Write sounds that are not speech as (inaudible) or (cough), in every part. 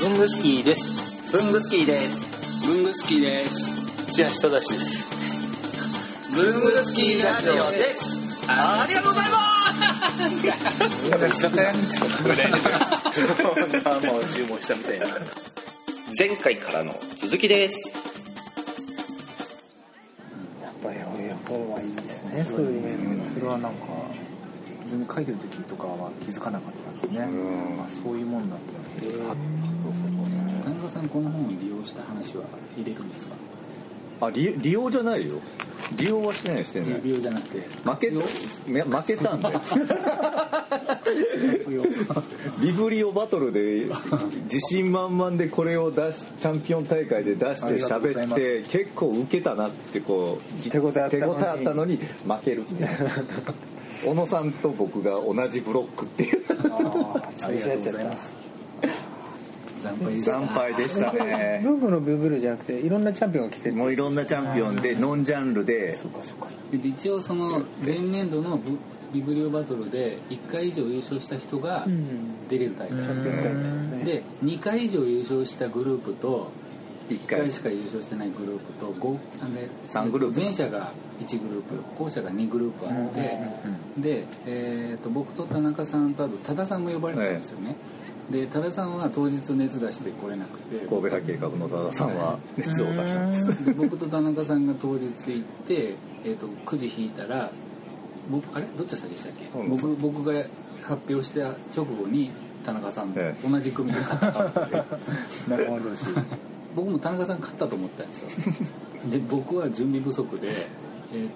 文具スキーです。文具スキーです。文具スキーです。千足正です。文具スキーラジオです。ありがとうございます。(laughs) 居酒屋にし (laughs) か食べないもう注文したみたいな。前回からの続きですやっぱり本はいいですねそういう面でそれはなんか全然書いてる時とかは気づかなかったですねあそういうもんだったんですねは田中さんこの本を利用した話は入れるんですか？あ利利用じゃないよ。利用はしてないしてない。利用じゃなくて。負けめ負けたんで (laughs) ビブリオバトルで自信満々でこれを出しチャンピオン大会で出して喋っます。て結構ウケたなってこう手応えあったのに。手応えあったのに負けるっていう。(laughs) 小野さんと僕が同じブロックっていう。ああそういうやつやった惨敗。惨敗でしたね。文具のビブルじゃなくていろんなチャンピオンが来ててもういろんなチャンピオンでノンジャンルで。そうかそうかで一応その前年度のブビブリオバトルで1回以上優勝した人がうん。出れる大会、チャンピオン大会ね。で2回以上優勝したグループと1 1回回しか優勝してないグループと5あで三グループ。前者が1グループ後者が2グループあって、で、えー、と僕と田中さんとあと多田さんも呼ばれてたんですよね、で多田さんは当日熱出して来れなくて。神戸派計画の多田さんは熱を出したんですで僕と田中さんが当日行って、えー、とくじ引いたら僕あれどっちが先でしたっけ、うん。僕僕が発表した直後に田中さんとえ同じ組で勝ったかったで仲間同士。僕も田中さん勝ったと思ったんですよ。で僕は準備不足でえっ、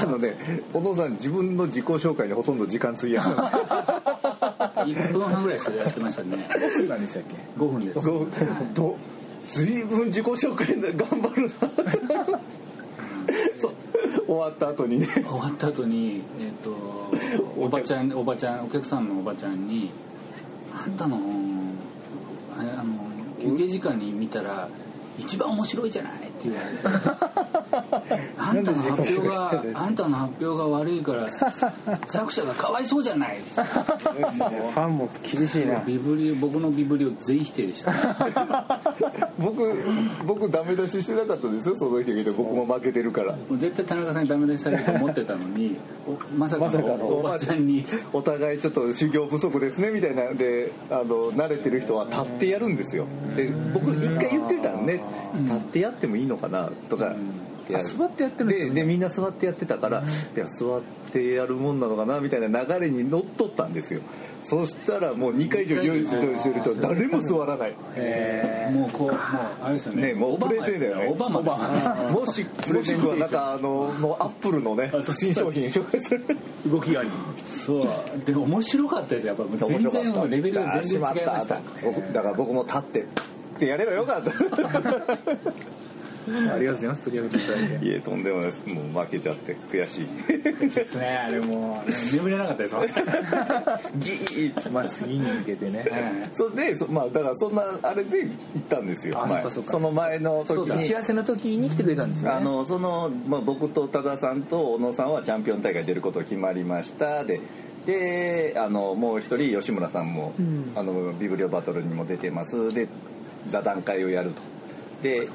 あのね小野さん自分の自己紹介にほとんど時間費やしたんです1分半ぐらいそれやってましたね。何でしたっけ？5分です。どど随分自己紹介で頑張るな。そう。終わった後にね。終わった後にえっ、とおばちゃんおばちゃんお客さんのおばちゃんに「あんたのあの休憩時間に見たら一番面白いじゃない」って言われて「(laughs) あんたの発表があんたの発表が悪いから作者がかわいそうじゃない」(laughs) ファンも厳しいな。ビブリオ僕のビブリオ全否定でした。(laughs) 僕僕ダメ出ししてなかったですよその時で僕も負けてるから。絶対田中さんにダメ出しされると思ってたのにおまさかのおばちゃんに。お互いちょっと修行不足ですねみたいなんであの慣れてる人は立ってやるんですよ。で僕一回言ってたんで、立ってやってもいいのかなとか、ってやる。座ってやってるんでね。ででみんな座ってやってたから、いや座ってやるもんなのかなみたいな流れにのっとったんですよ。そしたらもう2回以上用意してると誰も座らない。もうこうもうあれですよね。ねもうプレゼンだよね。オバマもしもしくはなんかあのもうアップルのね新商品。紹介する動きがいいそう。で面白かったですよやっぱ。全然レベルが全然違いました。僕だから僕も立ってってやればよかった (laughs) ありがとうございます。取り上げていただいて。いえとんでもないです。もう負けちゃって悔しい。ですね。あれも眠れなかったですもんギーッまあ次に向けてね。それでそまあだからそんなあれで行ったんですよその前の時打ちに合わせの時に来てくれたんですよね。あのその、まあ、僕と多田さんと小野さんはチャンピオン大会出ること決まりました。でであのもう一人吉村さんも、ん。あのビブリオバトルにも出てます。で座談会をやると。で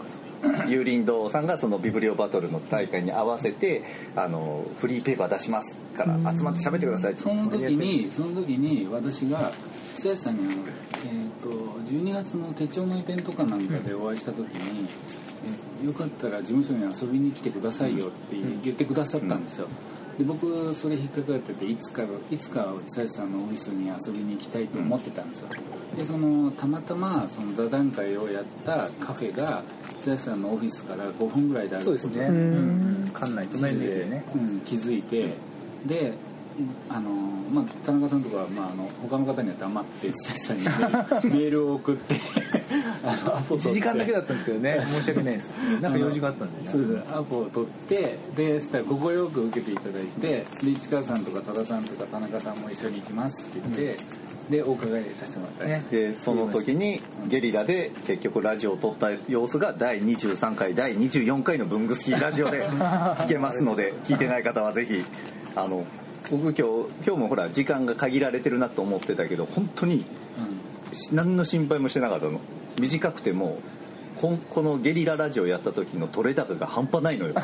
有林堂さんがそのビブリオバトルの大会に合わせてあのフリーペーパー出しますから集まって喋ってください。その時にその時に私が久石さんにあの、えー、と12月の手帳のイベントかなんかでお会いした時に、えよかったら事務所に遊びに来てくださいよって言ってくださったんですよ、で僕それ引っかかってていつかいつか久石さんのオフィスに遊びに行きたいと思ってたんですよ。でそのたまたまその座談会をやったカフェが久石さんのオフィスから5分ぐらいであるそうですね。うん。館内隣でね。うん、気づいてであの、まあ、田中さんとか、まあ、あの他の方には黙って久石さんにメールを送って (laughs) あのアポ取って。1時間だけだったんですけどね。申し訳ないです。(laughs) なんか用事があったんでね。そうです。アポを取ってでそしたら快く受けていただいてで市川さんとか多田さんとか田中さんも一緒に行きますって言って、でお伺いさせてもらったんです、でその時にゲリラで結局ラジオを撮った様子が第23回第24回の「文具スキーラジオ」で聞けますので (laughs) 聞いてない方はぜひあの僕今日今日もほら時間が限られてるなと思ってたけど本当にし何の心配もしてなかったの。短くてもこんこのゲリララジオやった時の取れ高が半端ないのよ。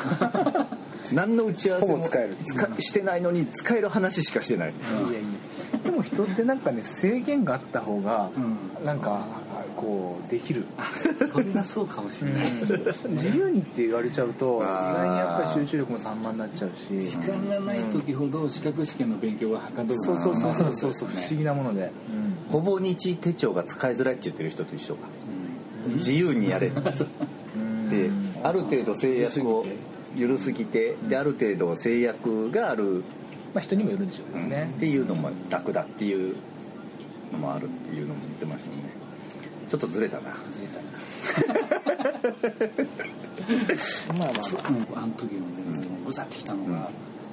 (laughs) 何の打ち合わせもほぼ使える。使してないのに使える話しかしてない。いやいや。でも人ってなんかね制限があった方がうん。なんかこうできる、(laughs) それがそうかもしれない、自由にって言われちゃうと意外にやっぱり集中力も散漫になっちゃうし。時間がない時ほど資格試験の勉強がはかどるそうそうそうそうそうそう不思議なもので、ほぼ日手帳が使いづらいって言ってる人と一緒か。うん。自由にやれ。でうん。ある程度制約を緩すぎてである程度制約がある。まあ人にもよるんでしょうけどね、っていうのも楽だっていうのもあるっていうのも言ってましたもんねちょっとずれたな。(laughs) まあまあうんあの時のねぐざってきたのが、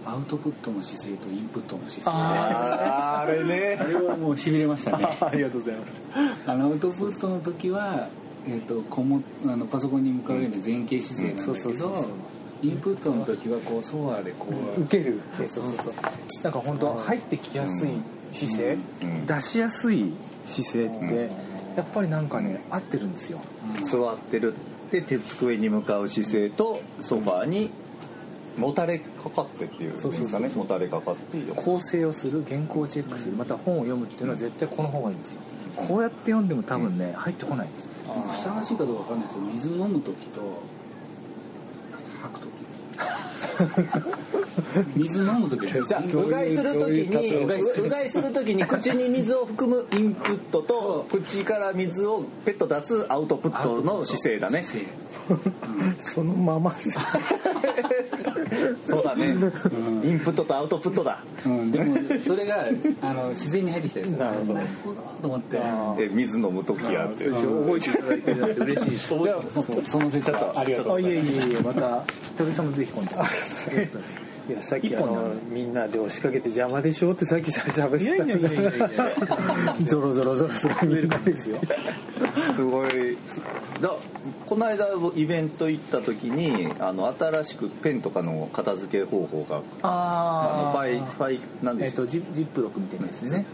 アウトプットの姿勢とインプットの姿勢。あーあれね。あれはもうしびれましたね。(laughs) ありがとうございます。あのアウトプットの時は、えー、とこもあのパソコンに向かうように前傾姿勢なんだそうそうけどそうそう。インプットの時はこうソファーでこう、受ける。そうそうそうそう。なんか本当入ってきやすい姿勢、うん。出しやすい姿勢って、やっぱりなんかね合ってるんですよ。座ってるって手机に向かう姿勢とソファーにもたれかかってっていうんですかね？もたれかかっている構成をする原稿をチェックするまた本を読むっていうのは絶対この方がいいんですよ。こうやって読んでも多分ね入ってこない。ふさわしいかどうかわかんないですけど水飲む時と吐く時 (laughs) (laughs) 水飲む時じゃあうがいするときにうがいするうがいするときに口に水を含むインプットと口から水をペット出すアウトプットの姿勢だね。そのまま。(laughs) そうだね。インプットとアウトプットだ。うん、でもそれがあの自然に入ってきたですなるなるほど。と思って。え水飲むときやって。覚えていただいてだって嬉しいその説は。ありがとうあいえいえいえまた鳥さんもぜひ今度いやさっきあのみんなで押しかけて邪魔でしょってさっきしゃべっいやいやいやいやいや。てたゾロゾロゾロゾロ見える感じですよ。すごい。だこの間イベント行った時にあの新しくペンとかの片付け方法があのファイファイなんでえっすとジジップロックみたいなやつね、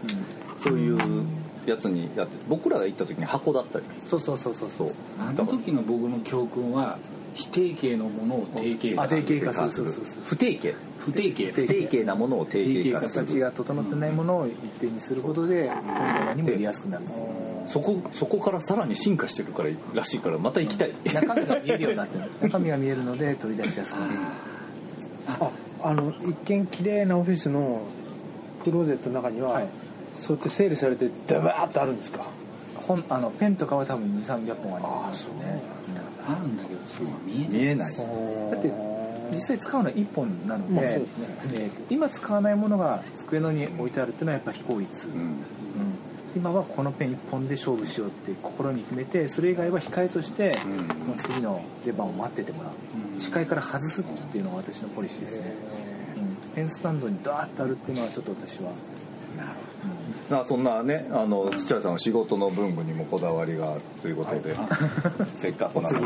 そういうやつにやって僕らが行った時に箱だったり。そうそうそうそう。そう。あの時の僕の教訓は否定形のものを定型化あ定型化する。する不定形。不定形。不定形なものを定型化する。形が整ってないものを一定にすることで本棚にも入れやすくなるんですよ。そこそこからさらに進化してるかららしいからまた行きたい。中身が見えるようになってる中身が見えるので取り出しやすくなる。ああの一見綺麗なオフィスのクローゼットの中には、はい。そうやって整理されてダバーッとあるんですか？本あのペンとかは多分2300本ありますね。あるんだけどそうは見えない。見えない。だって実際使うのは1本なので,、まあそうですねえーと今使わないものが机の上に置いてあるっていうのはやっぱ非効率、うん。うん。今はこのペン1本で勝負しようって心に決めてそれ以外は控えとして、うん。もう次の出番を待っててもらう、うん。視界から外すっていうのが私のポリシーですね、うん、ペンスタンドにダーッとあるっていうのはちょっと私はまあそんなねあの土屋さんの仕事の文具にもこだわりがあるということで、(laughs) せっかくなので、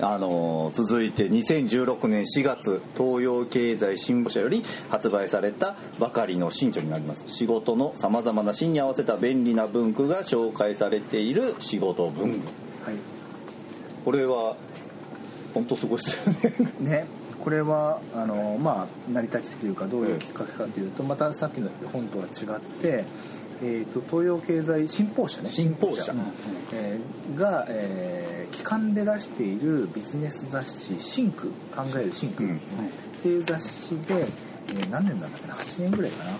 あの続いて2016年4月東洋経済新聞社より発売されたばかりの新著になります。仕事のさまざまなシーンに合わせた便利な文具が紹介されている仕事文具。はい。これは本当すごいですよね。ねこれはあのまあ成り立ちというかどういうきっかけかというとまたさっきの本とは違って、えー、と東洋経済新報社ね新報社。えーが、えー期間で出しているビジネス雑誌「シンク考えるシンク」うん。っていう雑誌で、えー何年だっけな？8年ぐらいかな、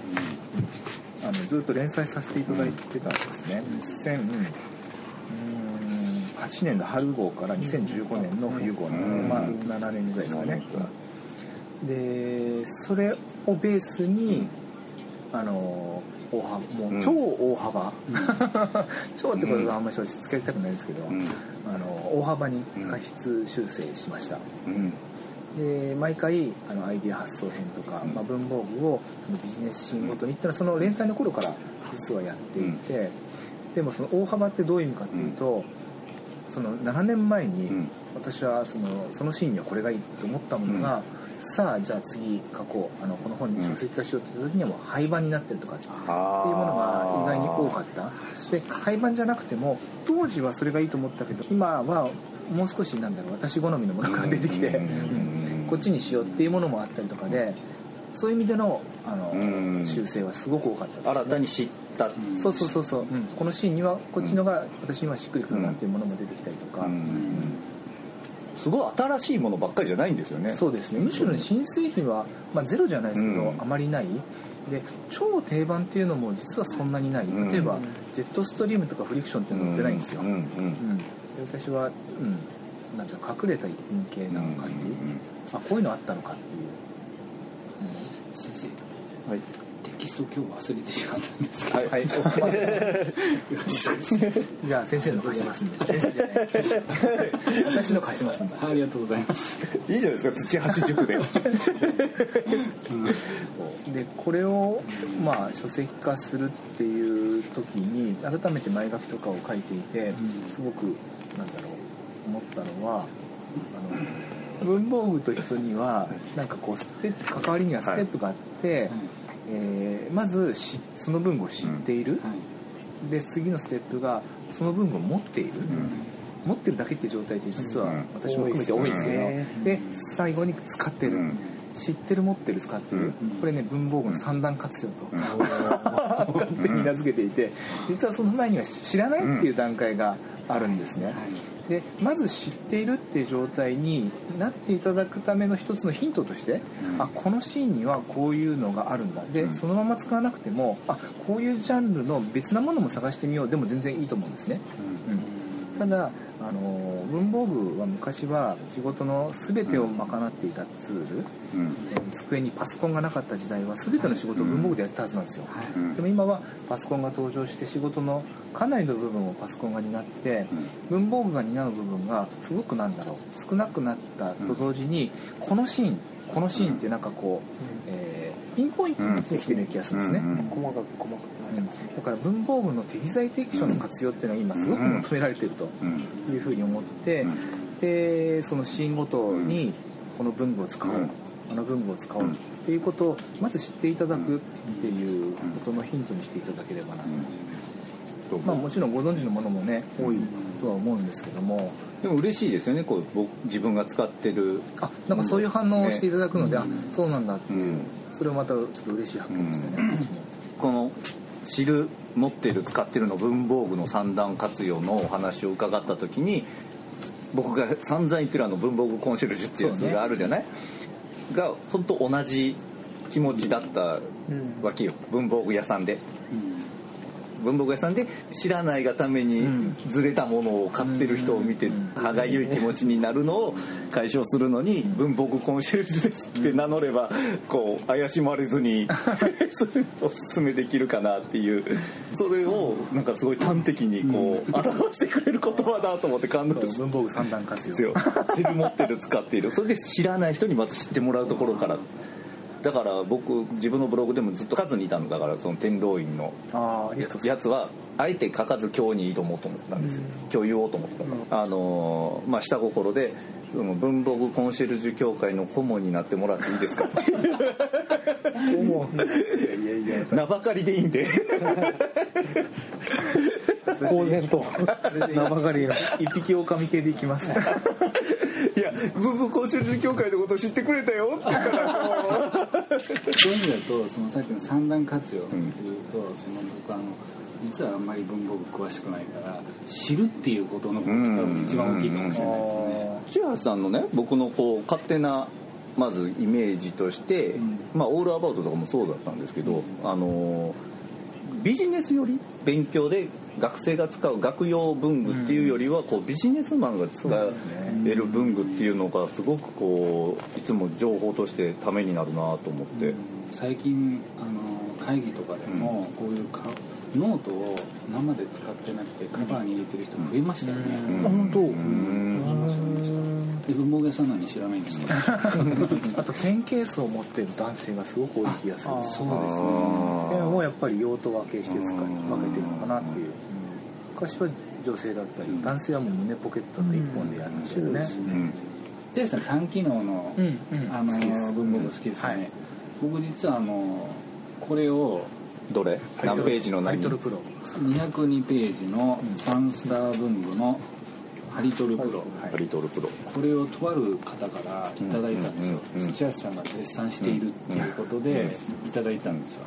あのずっと連載させていただいてたんですね、2008年の春号から2015年の冬号の、うんまあ、7年ぐらいですかね、でそれをベースにあの大幅もう超大幅、(laughs) 超ってことはあんまり正直使いたくないですけど、うん。あの大幅に過失修正しました、うん。で毎回あのアイディア発想編とか、まあ、文房具をそのビジネスシーンごとにっていうのはその連載の頃から実はやっていて、でもその大幅ってどういう意味かっていうと、その7年前にうん。私はそのそのシーンにはこれがいいと思ったものが、さあじゃあ次書こう。あのこの本に書籍化しようって時にはもう廃盤になってるとかっていうもあのが意外に多かった。で廃盤じゃなくても当時はそれがいいと思ったけど今はもう少しなんだろう私好みのものが出てきて、うん。(laughs) こっちにしようっていうものもあったりとかでそういう意味でのあのうん。修正はすごく多かったですね。新たに知った。そうそうそうそう、うん。このシーンにはこっちのが私にはしっくりくるなっていうものも出てきたりとか、すごい新しいものばっかりじゃないんですよね。そうですね。むしろね新製品は、まあ、ゼロじゃないですけど、うん。あまりない。で超定番っていうのも実はそんなにない。うん。例えば、ジェットストリームとかフリクションっていうの売ってないんですよ、うんうんうん。で私は、うん、なんていうか隠れた一品系な感じ、あこういうのあったのかっていう、先生。はいテキスト今日忘れてしまったんですけど。はいはい。(laughs) じゃあ先生の貸しますんで。(laughs) 先生じゃない。私の貸しますんで。ありがとうございます。いいじゃないですか土橋塾で。でこれをまあ書籍化するっていう時に改めて前書きとかを書いていてすごくなんだろう思ったのはあの文房具と人にはなんかこうステップ関わりにはステップがあって、えーまずしその文具を知っている、で次のステップがその文具を持っている、持ってるだけって状態って実はうん。私も含めて多いんですけど、で最後に使ってる、うん。知ってる持ってる使ってる、うん。これね文房具の三段活用と、(laughs) 勝手に名付けていて。実はその前には知らないっていう段階があるんですね、でまず知っているっていう状態になっていただくための一つのヒントとして、あこのシーンにはこういうのがあるんだ。で、うん。そのまま使わなくてもあこういうジャンルの別なものも探してみよう。でも全然いいと思うんですね、うん、ただあの文房具は昔は仕事の全てを賄っていたツール、うん。えー机にパソコンがなかった時代は全ての仕事を文房具でやってたはずなんですよ、うん。でも今はパソコンが登場して仕事のかなりの部分をパソコンが担って文房具が担う部分がすごくなんだろう。少なくなったと同時にこのシーンこのシーンってなんかこう、えーピンポイントにできてる気がするんですね、うんうん細かく細かく。うんだから文房具の適材適所の活用っていうのは今すごく求められてるとうん。いうふうに思って、うん。でそのシーンごとにこの文具を使おう、うん。あの文具を使おうっていうことをまず知っていただくっていうことのヒントにしていただければな。と、まあ、もちろんご存知のものもね多いとは思うんですけども。でも嬉しいですよねこう僕自分が使ってる。あなんかそういう反応をしていただくので、うん。あそうなんだっていう、うんそれはまたちょっと嬉しい発見でしたね、うん。この知る持ってる使ってるの文房具の三段活用のお話を伺った時に僕が散々言ってるあの文房具コンシェルジュっていうやつがあるじゃない、が本当同じ気持ちだったうんわけよ。文房具屋さんで文房具屋さんで知らないがためにうん。ずれたものを買ってる人を見てうん。歯がゆい気持ちになるのを解消するのに文房具コンシェルジュですって名乗ればこう怪しまれずにおすすめできるかなっていう。それをなんかすごい端的にこう表してくれる言葉だと思って感動し文房具三段活用。ですよ知る持ってる使っている。それで知らない人にまず知ってもらうところからだから僕自分のブログでもずっと書かずにいたのだからその天狼院のやつはあえて書かず今日に挑もうと思ったんですよ、今日言おうと思ってたから、あのーまあ下心でその文房具コンシェルジュ協会の顧問になってもらっていいですか？っていうますいやいやいや名ばかりでいいんで。(laughs) 公然と。名ばかりの。一匹狼系でいきます (laughs) いや文房具コンシェルジュ協会のこと知ってくれたよ。って言うからそういう意味だとそのさっきの三段活用っていうと、その僕あの実はあんまり文房具詳しくないから知るっていうことの一番大きいかもしれないですね。千橋さんのね僕のこう勝手なまずイメージとして、まあオールアバウトとかもそうだったんですけど、あのビジネスより？勉強で学生が使う学用文具っていうよりはこうビジネスマンが使える文具っていうのがすごくこういつも情報としてためになるなと思って、最近あの会議とかでもこういうかノートを生で使ってなくてカバーに入れてる人も増えましたよね、うん。本当？うん。で文房具屋さん。なのに知らないん。ですねあとペンケースを持ってる男性がすごく多い気がするそうですねペンをやっぱり用途分けして使い分けてるのかなっていう昔は女性だったり男性はもう胸ポケットの一本でやるんですよね。うん。ジェイさん単機能の、うんうん。あの文房具好きですよね、はい。僕実はあのこれをどれ？何ページのハ何リトルプロ。202ページの3スター文具のハリトルプロ、ハリトルプロ。これをとある方からいただいたんですよ。土屋さんが絶賛しているっていうことでいただいたんですよ。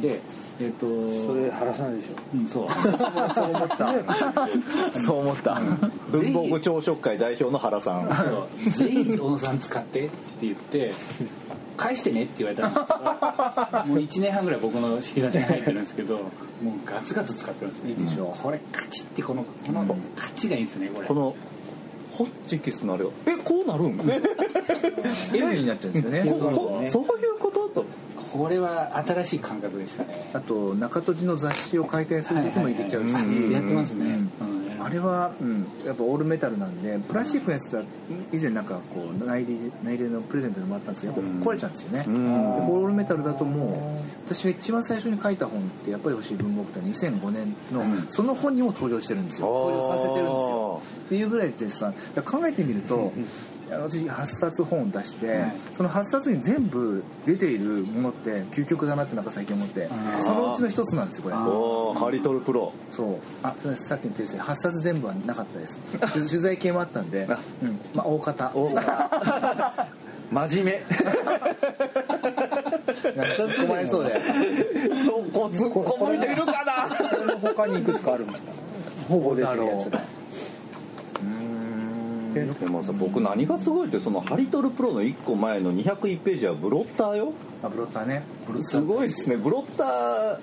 でえっ、とそれ原さんでしょ？うんそう。(laughs) そう思った。(laughs) そう思った。文房具朝食会代表の原さん。ぜひ小野さん使ってって言って返してねって言われたんですけど (laughs) もう1年半ぐらい僕の引き出しに入ってるんですけどもうガツガツ使ってますね。いいでしょこれカチってこのこのカチがいいんですねこれ。このホッチキスのあれがえこうなるん？L になっちゃうんですよね。そういうことと？これは新しい感覚でしたね。あと中戸寺の雑誌を回転する時もいけちゃうし、やってますね、うん。うんあれは、うん、やっぱオールメタルなんでプラスチックのやつだ以前なんかこう内入内入れのプレゼントでもらったんですけどやっぱ壊れちゃうんですよね、ん。でオールメタルだともう私が一番最初に書いた本ってやっぱり欲しい文房具って2005年の、その本にも登場してるんですよ。登場させてるんですよ。っていうぐらいでさ考えてみると私8冊本を出して、はい。その8冊に全部出ているものって究極だなってなんか最近思ってそのうちの一つなんですよこれ。おーハリトルプロ。そう。あさっきの訂正8冊全部はなかったです。取取材系もあったんで、うん。まあ、大方。大方。(laughs) 真面目。突っ込まれそうで。そこ突っ込む人いるかな。これの他にいくつかあるんですか？ほぼ出てるやつがでもさ僕何がすごいってそのハリトルプロの1個前の201ページはブロッターよ。あブロッターね。すごいですね。ブロッター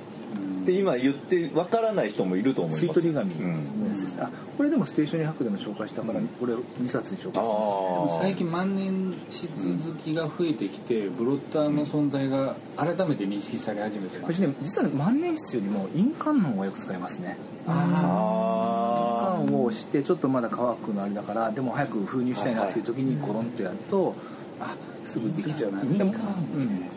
って今言ってわからない人もいると思います。吸い取り紙うん。のやつですね、あこれでもステーションに博でも紹介したから、これ2冊に紹介したあ最近万年筆好きが増えてきてブロッターの存在が改めて認識され始めてます。私ね実はね万年筆よりも印鑑の方がよく使いますね。あ印鑑をしてちょっとまだ乾くのあれだからでも早く封入したいなっていう時にゴロンとやるとあすぐできちゃう。なでも、うん、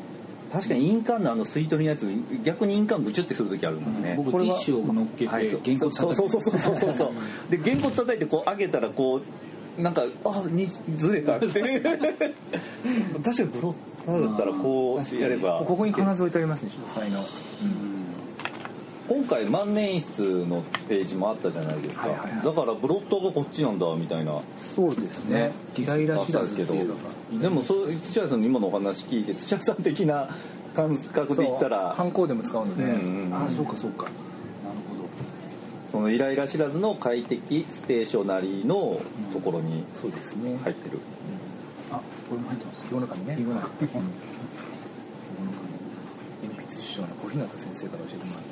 確かに印鑑のあの吸い取りのやつ逆に印鑑ブチュってする時あるもんね、僕ティッシュを乗っけてはい、そう。原骨そうそうそうそうそうそうそう。で原骨叩いてこう上げたらこうなんかあにずれたって。(laughs) 確かにブロッターだったらこうやれば。ここに必ず置いてありますね書斎の、今回万年筆のページもあったじゃないですか、はいはいはい。だからブロッターがこっちなんだみたいな。そうですね。イライラ知らずっていうのが。でもそう土屋さんの今のお話聞いて土屋さん的な (laughs) 感覚で言ったら。ハンコでも使うので、うんうんうん。ああそうかそうか。そのイライラ知らずの快適ステーショナリーのところにそうですね。入ってる、あこれも入ってます。日ごの紙ね日ごの紙うん。鉛筆師匠の小日向先生から教えてもらった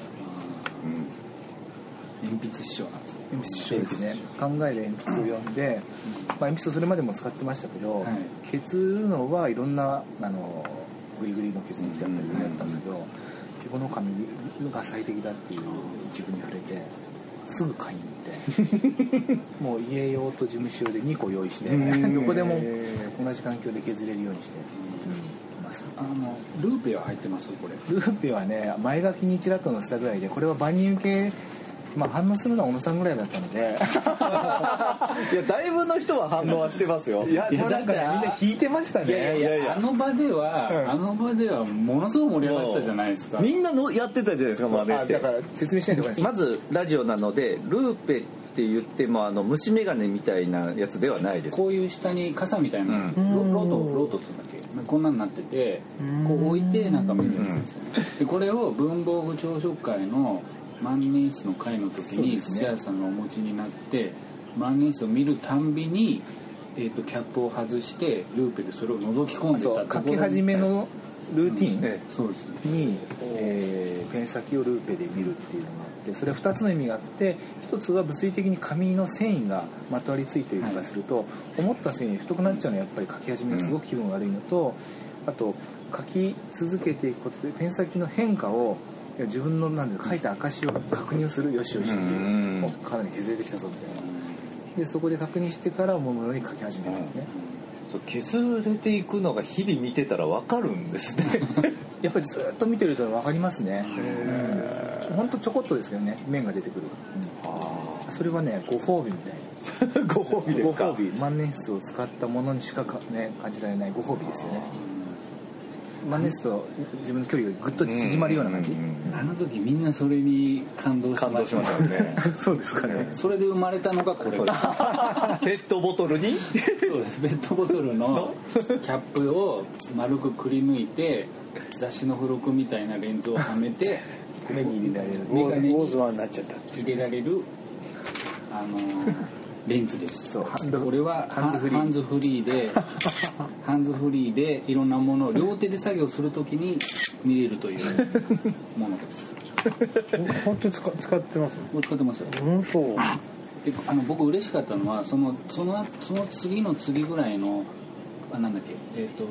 鉛筆師匠なんです。ね鉛筆師匠ですね。考える鉛筆を読んで、まあ、鉛筆をそれまでも使ってましたけど、はい。削るのはいろんなあのグリグリの削り器だったりいろいろやったんですけど日ごの紙が最適だっていう自分に触れてすぐ買いに行って (laughs) もう家用と事務所用で2個用意してどこでも同じ環境で削れるようにして、うん、いますあのルーペは入ってます？これ。ルーペはね前書きにちらっと載せたぐらいでこれは万人受けまあ反応するのは小野さんぐらいだったので。(laughs) いやだいぶの人は反応はしてますよ。いやなんかねみんな引いてましたね。いやいやいやあの場では、うん。あの場ではものすごく盛り上がったじゃないですか。みんなのやってたじゃないですか真似して。あだから説明しないとこない。まずラジオなのでルーペって言ってもあの虫眼鏡みたいなやつではないです。こういう下に傘みたいな、うん。ロロートロートって言うんだっけ？こんなんなっててこう置いてなんか見るやつですよね。でこれを文房具朝食会の万年筆の会の時に土屋さんがお持ちになって万年筆を見るたんびに、えー、とキャップを外してルーペでそれを覗き込んでた書き始めのルーティンに、えーペン先をルーペで見るっていうのがあってそれは2つの意味があって1つは物理的に紙の繊維がまとわりついているとかすると、思った繊維太くなっちゃうのはやっぱり書き始めにすごく気分悪いのと、あと書き続けていくことでペン先の変化を自分のなんで書いた証を確認をするよしよしっていううんもうかなり削れてきたぞみたいな。でそこで確認してから思うように書き始めたんですね、そう削れていくのが日々見てたら分かるんですね。(laughs) やっぱりずっと見てると分かりますね。うんほんとちょこっとですけどね面が出てくる、それはねご褒美みたい。(laughs) ご褒美ですか？ご褒美。万年筆を使ったものにしかか、ね、感じられないご褒美ですよね。万年筆と自分の距離がぐっと縮まるような感じ、あの時みんなそれに感動し感動しましたよね。(laughs) そうですかね。(laughs) それで生まれたのがこれペットボトルに？そうです。ペットボトルの？キャップを丸くくり抜いて雑誌の付録みたいなレンズをはめて目に入れられるメガネ。にウォーズワンになっちゃった入れられるあのー (laughs) レンズです。そう。これはハンズフリー。でハンズフリーで (laughs) いろんなものを両手で作業するときに見れるというものです。(laughs) 本当に使使ってます使ってますよ。本当。であの僕嬉しかったのはそのそのその次の次ぐらいのあなんだっけえっ、と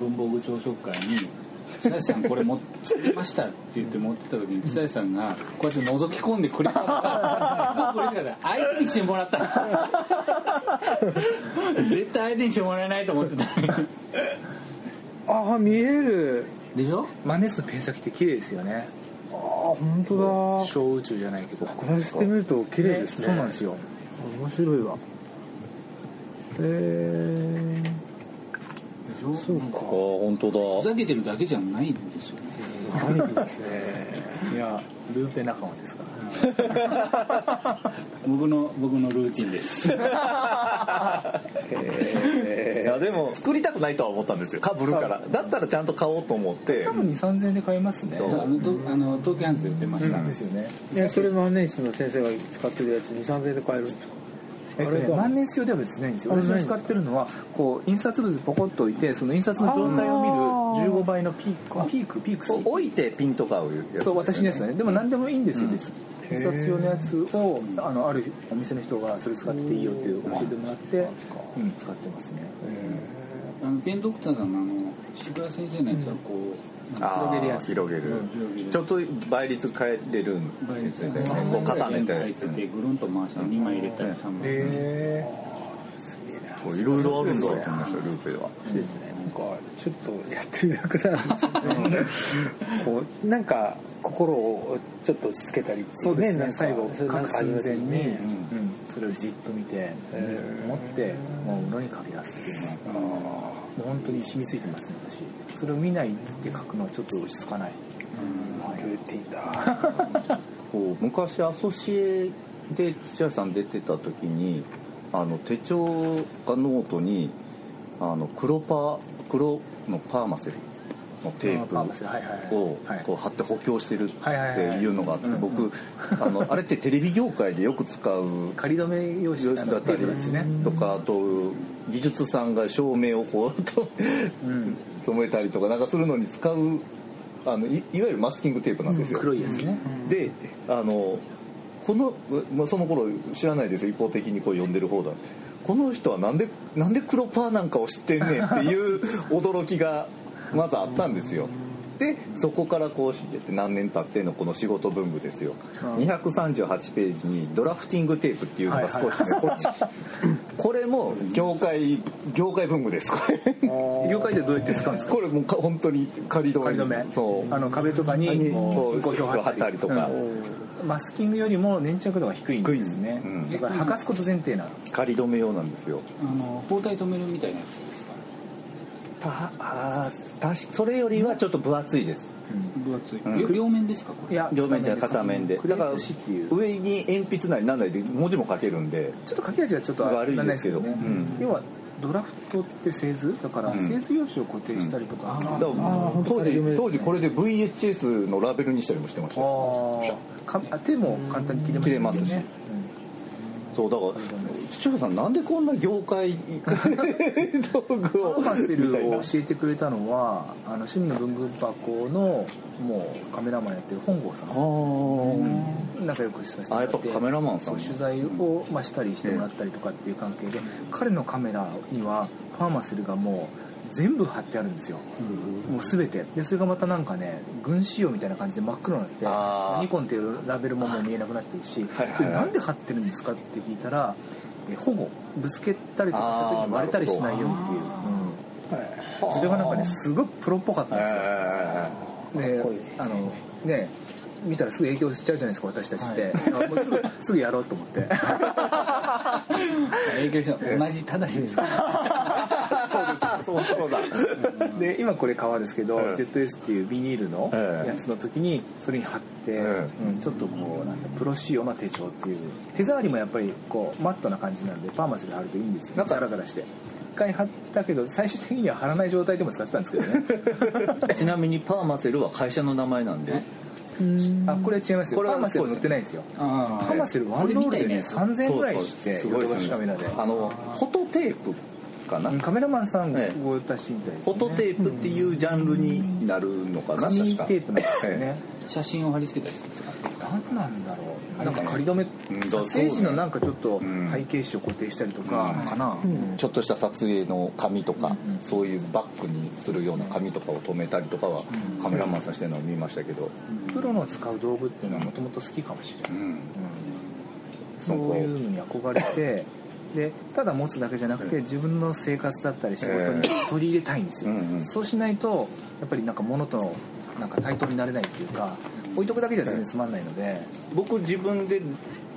文房具朝食会に「久石さんこれ持ってました」って言って持ってた時に久石さんがこうやって覗き込んでくれたのがすごく嬉しかった。相手にしてもらった。絶対相手にしてもらえないと思ってた。ああ見える。でしょ？万年筆のペン先って綺麗ですよね。ああ本当だ。小宇宙じゃないけど。こうしてみると綺麗ですね。そうなんですよ。面白いわ。えでしょそうか。あ本当だ。ふざけてるだけじゃないんですよね。ー、何ですねいやルーペ仲間ですから。(laughs) 僕の僕のルーチンです。いやでも作りたくないとは思ったんですよ。かぶるから。だったらちゃんと買おうと思って。多分2 3 0円で買えますね。そう。あのとあの東京ハンズで売ってました、ですよね。いやそれ万年筆の先生が使ってるやつ2 3 0円で買えるんですか？えっとねあれだ。万年筆用では別にないんですよ私が使ってるのはこう印刷物ポコッと置いてその印刷の状態を見る15倍のピークピークピーク置いてピンと買うやつですよね。そう私のやつだね。でも何でもいいんですよ、印刷用のやつをあのあるお店の人がそれ使ってていいよって教えてもらって、うん、使ってますね。あのペンドクターさんのあの渋谷先生のやつはこう、広げるやつ。広げる、ちょっと倍率変えれるん倍率ですねでこう重ね。て入っててぐるんと回して。2枚入れたり3枚、へこういろいろあるんだと思いましたルーペは。そうですね。なんかちょっとやってみたくなるんですよね。こうなんか心をちょっと落ち着けたりっていそうですね。最後そういうなん書く寸か始めて前に、ねうん、それをじっと見て、持ってもう裏に書き出すっていうのはもう本当に染みついてますね私。それを見ないで書くのはちょっと落ち着かない。ルーティンだ。(laughs) こう昔アソシエで土橋さん出てた時にあの手帳かノートにあの黒パ黒のパーマセルのテープをはい。こう貼って補強してるってはいうのがあってうん僕あのあれってテレビ業界でよく使う仮止め用紙だったりとかあと技術さんが照明をこうとうん。染めたりとかなんかするのに使うあのいいわゆるマスキングテープなんですよ。黒いやつね。であのこの、まあ、その頃知らないですよ。一方的にこう読んでる方だ。この人はなんでなんで黒パーなんかを知ってんねんっていう (laughs) 驚きがまずあったんですよ。でそこからこうしてって何年経ってのこの仕事文具ですよ。238ページにドラフティングテープっていうのが少しねこっち (laughs) これも業界業界文具です。これ。(laughs) 業界でどうやって使うんですか？これもうか本当に仮止め仮止め。そう。あの壁とかに進行表貼ったり。とか。うん。マスキングよりも粘着度が低いんですね。うん。だから剥がすこと前提なの。仮止め用なんですよ。あの包帯止めるみたいなやつですか？たあー確かそれよりはちょっと分厚いです分厚い、うん両面ですか？これいや両面じゃ片面で。だからヨン紙っていう。上に鉛筆なりなんなりで文字も書けるんで。ちょっと書き味がちょっと悪いですけど。うん。要はドラフトって製図？だからうん。製図用紙を固定したりとか、だから本当当時当時これで VHS のラベルにしたりもしてましたよ。あー。かあ手も簡単に切れます切れますしそうだから土屋さんなんでこんな業界 (laughs) 道具パをーマステルを教えてくれたのはあの趣味の文具箱のもうカメラマンやってる本郷さん。あー。仲良くさせてもらってあやっぱカメラマンさん。そう取材を、まあ、したりしてもらったりとかっていう関係で、彼のカメラにはパーマセルがもう全部貼ってあるんですよ、もう全て。でそれがまたなんかね軍仕様みたいな感じで真っ黒になってニコンっていうラベルももう見えなくなってるし、はいはいはい。それなんで貼ってるんですかって聞いたらえ保護ぶつけたりとかした時に割れたりしないようにっていう、うん。それがなんかねすごいプロっぽかったんですよ、であのね見たらすぐ影響しちゃうじゃないですか私たちって、あもうすぐすぐやろうと思って。(laughs) 影響し同じただしですからそうそうだで今これ革ですけど、ええ ZS っていうビニールのええやつの時にそれに貼って、えうん、ちょっとこうなんだプロ仕様な手帳っていう手触りもやっぱりこうマットな感じなんでパーマスで貼るといいんですよ。なんかザラザラして。一回貼ったけど最終的には貼らない状態でも使ってたんですけどね。(laughs) ちなみにパーマセルは会社の名前なんで。あこれ違いますよ。これはパーマセル塗ってないんですよ。あパーマセルワンロー。ルでね。3000円ぐらいしてすごいシカメラで。あのフォトテープかな。うんカメラマンさんええご出しみたいです、ね、フォトテープっていうジャンルになるのかな紙確か。テープなんですよね、写真を貼り付けたりするんですか？何なんだろうなんか仮止めうん撮影時のなんかちょっとうん。背景紙を固定したりとかかな、ちょっとした撮影の紙とか、うんそういうバッグにするような紙とかを止めたりとかはカメラマンさんしてるのを見ましたけど、プロの使う道具っていうのはもともと好きかもしれない、うん。うん。そういうのに憧れて (laughs) でただ持つだけじゃなくて自分の生活だったり仕事に取り入れたいんですよ、うんうん。そうしないとやっぱりなんか物となんか対等になれないっていうか置いとくだけじゃ全然つまんないので、僕自分で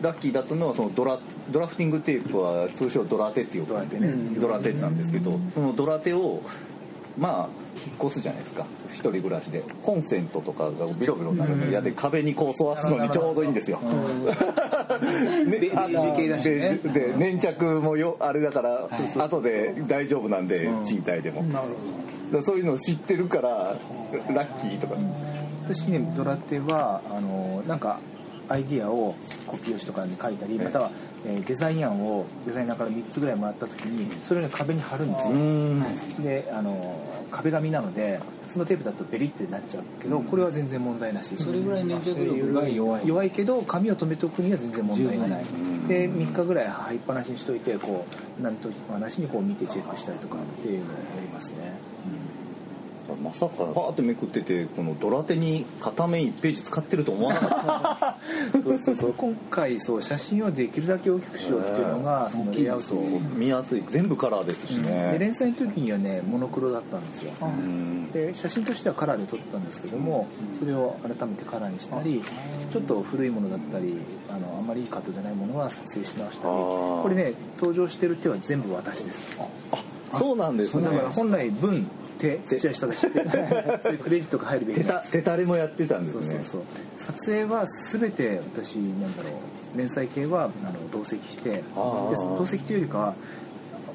ラッキーだったのはそのドラドラフティングテープは通称ドラテっていうドラテねドラテなんですけどそのドラテをまあ引っ越すじゃないですか。一人暮らしで。コンセントとかがビロビロになるの嫌で壁にこう沿わすのにちょうどいいんですよ、(laughs) ねベージュ系だしね。ベージュで粘着もよあれだから後で大丈夫なんで賃貸でも、だからそういうのを知ってるからラッキーとか、私ねドラテはあのなんかアイディアをコピー用紙とかに書いたりまたは、えーデザイン案をデザイナーから3つぐらいもらった時にそれをね壁に貼るんですよ。うん。であの壁紙なのでそのテープだとベリってなっちゃうけどこれは全然問題なし。それぐらい粘着力が弱い。弱いけど紙を留めておくには全然問題がない。んで3日ぐらい貼りっぱなしにしといてこう何となしにこう見てチェックしたりとかっていうのをやりますねまさかパーってめくっててこのドラテに片面1ページ使ってると思わなかった。(laughs) そうそうそう今回そう写真をできるだけ大きくしようっていうのが (laughs) そのレイアウト。を見やすい。全部カラーですしでね連載の時にはねモノクロだったんですよ。うん。で写真としてはカラーで撮ったんですけどもそれを改めてカラーにしたりちょっと古いものだったりあのあんまりいいカットじゃないものは撮影し直したりこれね登場してる手は全部私です。そうなんですね。だから本来文手土屋下出して (laughs) そういうクレジットが入るべき手たれもやってたんですね。そうそうそう。撮影は全て私なんだろう連載系はあの同席して同席というよりかは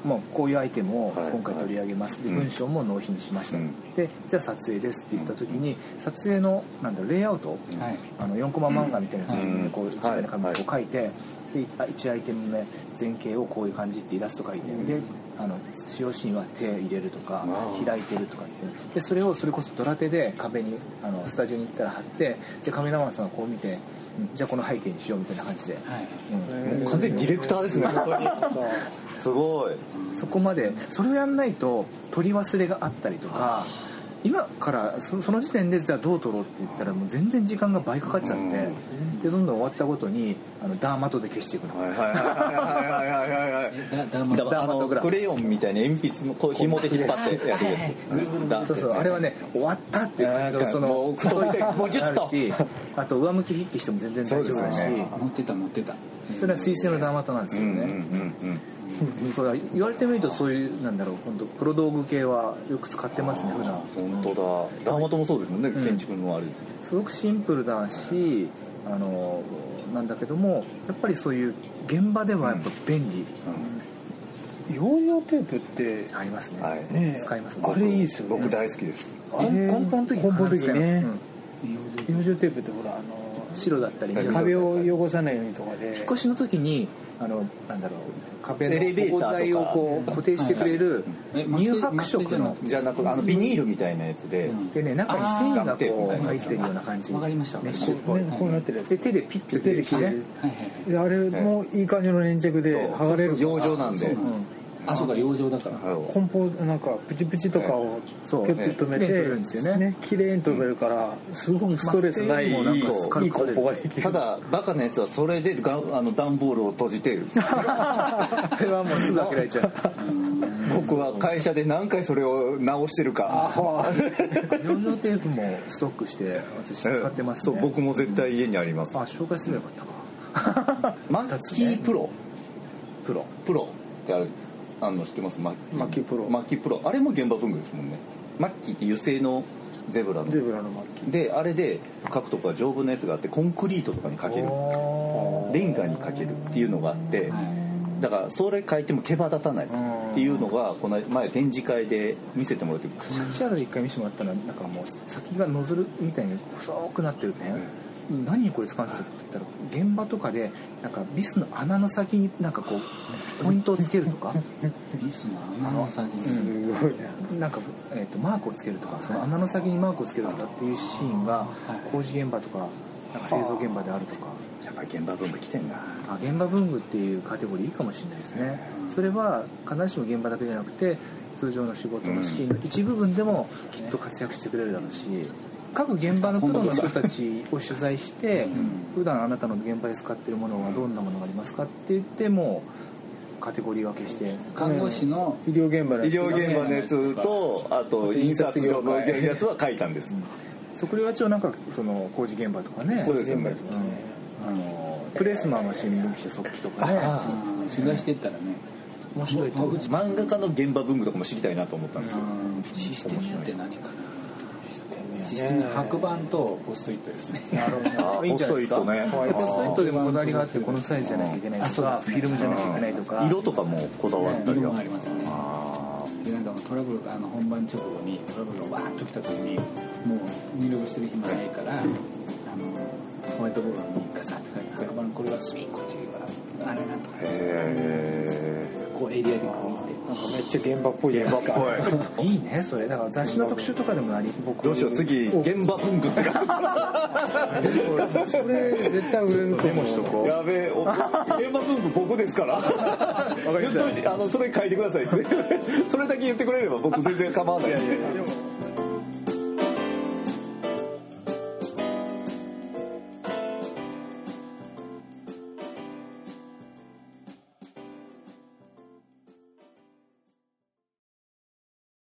もうこういうアイテムをはい今回取り上げます、でうん。文章も納品しました、うん。でじゃあ撮影ですって言った時に撮影のなんだろうレイアウト、はい。あの4コマ漫画みたいなやつうん。でこう一枚の紙にこう書いて、で1アイテム目前景をこういう感じってイラスト書いて、であの使用シーンは手入れるとかあ。開いてるとかって。でそれをそれこそドラテで壁にあのスタジオに行ったら貼ってでカメラマンさんがこう見てうんじゃあこの背景にしようみたいな感じで、はい。うん。もう完全にディレクターですね。本当に。(laughs) すごい。そこまで。それをやんないと取り忘れがあったりとか今からそその時点でじゃあどう撮ろうって言ったらもう全然時間が倍かかっちゃってでどんどん終わったごとにあのダーマトで消していくの。はいはいはいはいはいはいはいえだだまだからあのクレヨンみたいに鉛筆のこう紐で引っ張ってやるやつそうそうあれはね終わったっていう感じあーのそのもう太い線もうジュッとあと上向き筆記しても全然大丈夫だしね持ってた持ってたそれは水星のダーマトなんですけどうんうんうんねうんそうだ言われてみるとそういうなんだろう本当プロ道具系はよく使ってますね普段。本当だ。ダーマトもそうですもんねうん建築のあれですすごくシンプルだしあのなんだけどもやっぱりそういう現場ではやっぱ便利、養生テープってありますね、はい。ね使いますあれいいですよね。僕大好きです。根根本の時根本の時ねうん。養生テープってほらあの白だったりはい壁を汚さないようにとかで。引っ越しの時にあのなんだろう。壁のエレベーターをこう固定してくれるえ乳白色のじゃなくあのビニールみたいなやつで。うん。でね中に繊維がこう入ってるような感じ。わかりました。メッシュっぽい、ねこうなってるやつ。で手でピッと手で切れるね。はいはいであれもいい感じの粘着で剥がれる養生なんで。そうなんあそうか養生だから。梱包なんかプチプチとかをそうピュッと止めね綺麗に取れてるんですよね。綺麗に止めるからすごくストレスないいい梱包ができる。ただバカなやつはそれでがあの段ボールを閉じてる。(laughs) それはもうすぐ開けられちゃう。僕は会社で何回それを直してるか。養生テープもストックして私使ってますね。そう僕も絶対家にあります。あ紹介すればよかったか。(laughs) マッキープロ。プロ。プロってあるあの知ってますマッキマッキプロマッキプロあれも現場文具ですもんねマッキって油性のゼブラのゼブラのマッキであれで書くとこは丈夫なやつがあってコンクリートとかに書けるレンガに書けるっていうのがあってだからそれ書いても毛羽立たないっていうのがこの前展示会で見せてもらってシャチアートで一回見せてもらったらなんかもう先がノズルみたいに細くなってるね、何にこれ使うんですかって言ったら現場とかでなんかビスの穴の先になんかこうポイントをつけるとか？ビスの穴の先に、すごいななんか、えー、とマークをつけるとかその穴の先にマークをつけるとかっていうシーンが工事現場とかなんか製造現場であるとか。やっぱり現場文具来てんな。あ現場文具っていうカテゴリーいいかもしれないですね。それは必ずしも現場だけじゃなくて通常の仕事のシーンの一部分でもきっと活躍してくれるだろうし各現場のプロの人たちを取材して普段あなたの現場で使ってるものはどんなものがありますかって言ってもカテゴリー分けして。看護師の医療現場の医療現場のやつとあと印刷所のやつは書いたんです。測量は長なんかその工事現場とかねそうですよね。うんあのプレスマンは新聞記者速記とかね。うん。取材してったらね。面白いと漫画家の現場文具とかも知りたいなと思ったんですよ。システムって何かなシステム白板とポストイットですね。いいんじゃないですか。ポストイットねポストイットでもこだわりがあってこのサイズじゃなきゃいけないとか。フィルムじゃなきゃいけないとか色とかもこだわったり色はもありますね。でなんかトラブルがあの本番直後にトラブルがわーっと来た時にもう入力してる暇ないからあのホワイトボードにガサッと書いて白板これは隅っこっていうかあれなんとか。へこうエリアで区切ってめっちゃ現場っぽいじゃないですか。いいねそれ。だから雑誌の特集とかでもあり。僕どうしよう次現場文具ってそれ絶対売れると思う。しとこやべえお現場文具僕ですから。言っといてあのそれ書いてくださいって。それだけ言ってくれれば僕全然構わない。でも